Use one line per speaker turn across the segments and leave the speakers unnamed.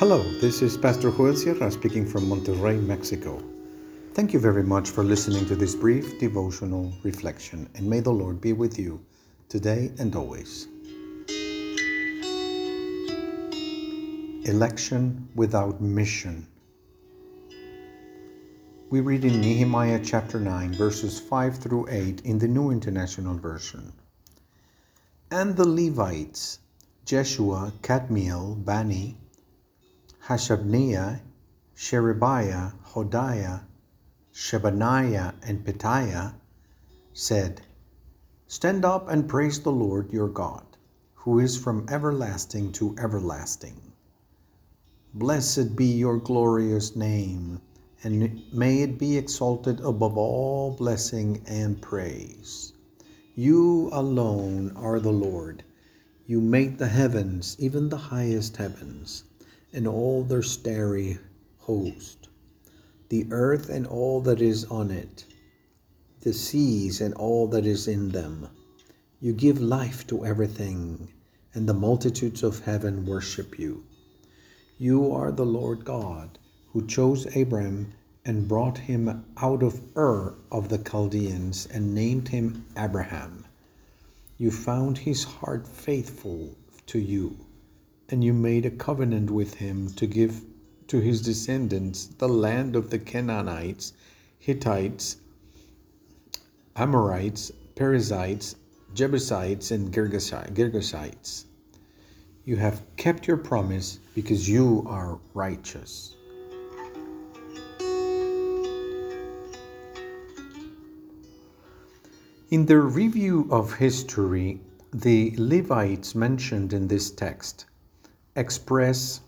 Hello, this is Pastor Joel Sierra speaking from Monterrey, Mexico. Thank you very much for listening to this brief devotional reflection, and may the Lord be with you today and always. Election without mission. We read in Nehemiah chapter 9, verses 5 through 8 in the New International Version. And the Levites, Jeshua, Kadmiel, Bani, Hashabneiah, Sherebiah, Hodiah, Shebaniah, and Pethahiah, said, Stand up and praise the Lord your God, who is from everlasting to everlasting. Blessed be your glorious name, and may it be exalted above all blessing and praise. You alone are the Lord. You made the heavens, even the highest heavens, and all their starry host, the earth and all that is on it, the seas and all that is in them. You give life to everything, and the multitudes of heaven worship you. You are the Lord God, who chose Abram and brought him out of Ur of the Chaldeans and named him Abraham. You found his heart faithful to you, and you made a covenant with him to give to his descendants the land of the Canaanites, Hittites, Amorites, Perizzites, Jebusites, and Girgashites. You have kept your promise because you are righteous. In their review of history, the Levites mentioned in this text express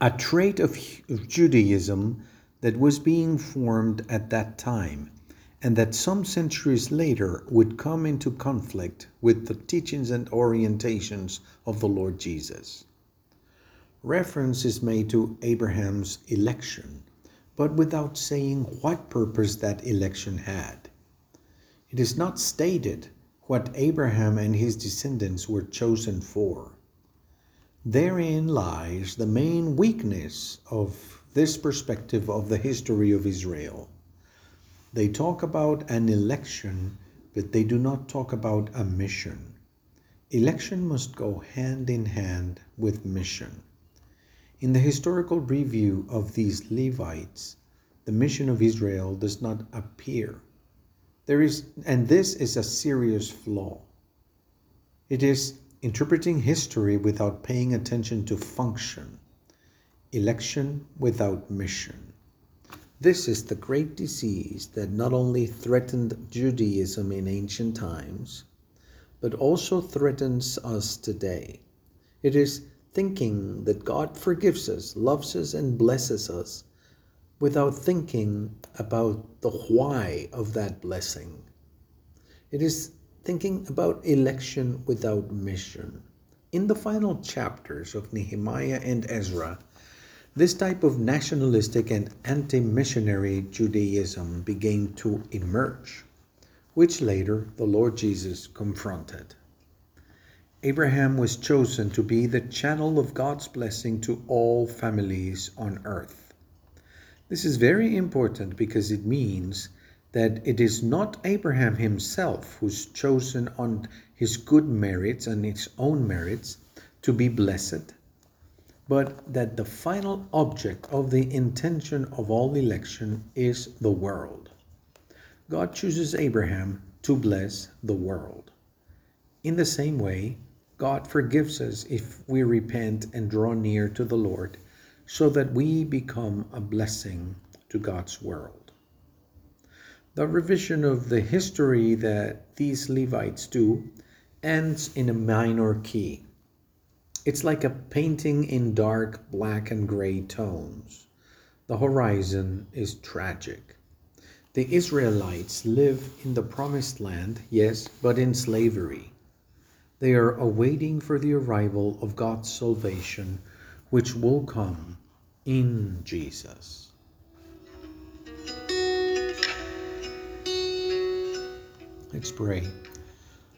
a trait of Judaism that was being formed at that time and that some centuries later would come into conflict with the teachings and orientations of the Lord Jesus. Reference is made to Abraham's election, but without saying what purpose that election had. It is not stated what Abraham and his descendants were chosen for. Therein lies the main weakness of this perspective of the history of Israel. They talk about an election, but they do not talk about a mission. Election must go hand in hand with mission. In the historical review of these Levites, the mission of Israel does not appear. There is, and this is a serious flaw. It is interpreting history without paying attention to function, election without mission. This is the great disease that not only threatened Judaism in ancient times, but also threatens us today. It is thinking that God forgives us, loves us, and blesses us without thinking about the why of that blessing. It is thinking about election without mission. In the final chapters of Nehemiah and Ezra, this type of nationalistic and anti missionary Judaism began to emerge, which later the Lord Jesus confronted. Abraham was chosen to be the channel of God's blessing to all families on earth. This is very important because it means that it is not Abraham himself who's chosen on his good merits and his own merits to be blessed, but that the final object of the intention of all election is the world. God chooses Abraham to bless the world. In the same way, God forgives us if we repent and draw near to the Lord so that we become a blessing to God's world. The revision of the history that these Levites do ends in a minor key. It's like a painting in dark black and gray tones. The horizon is tragic. The Israelites live in the promised land, yes, but in slavery. They are awaiting for the arrival of God's salvation which will come in Jesus. Let's pray.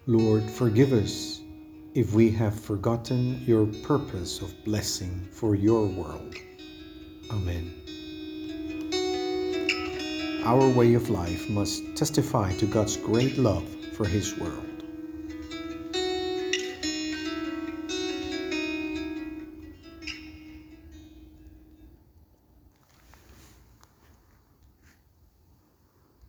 Lord, forgive us if we have forgotten your purpose of blessing for your world. Amen. Our way of life must testify to God's great love for His world.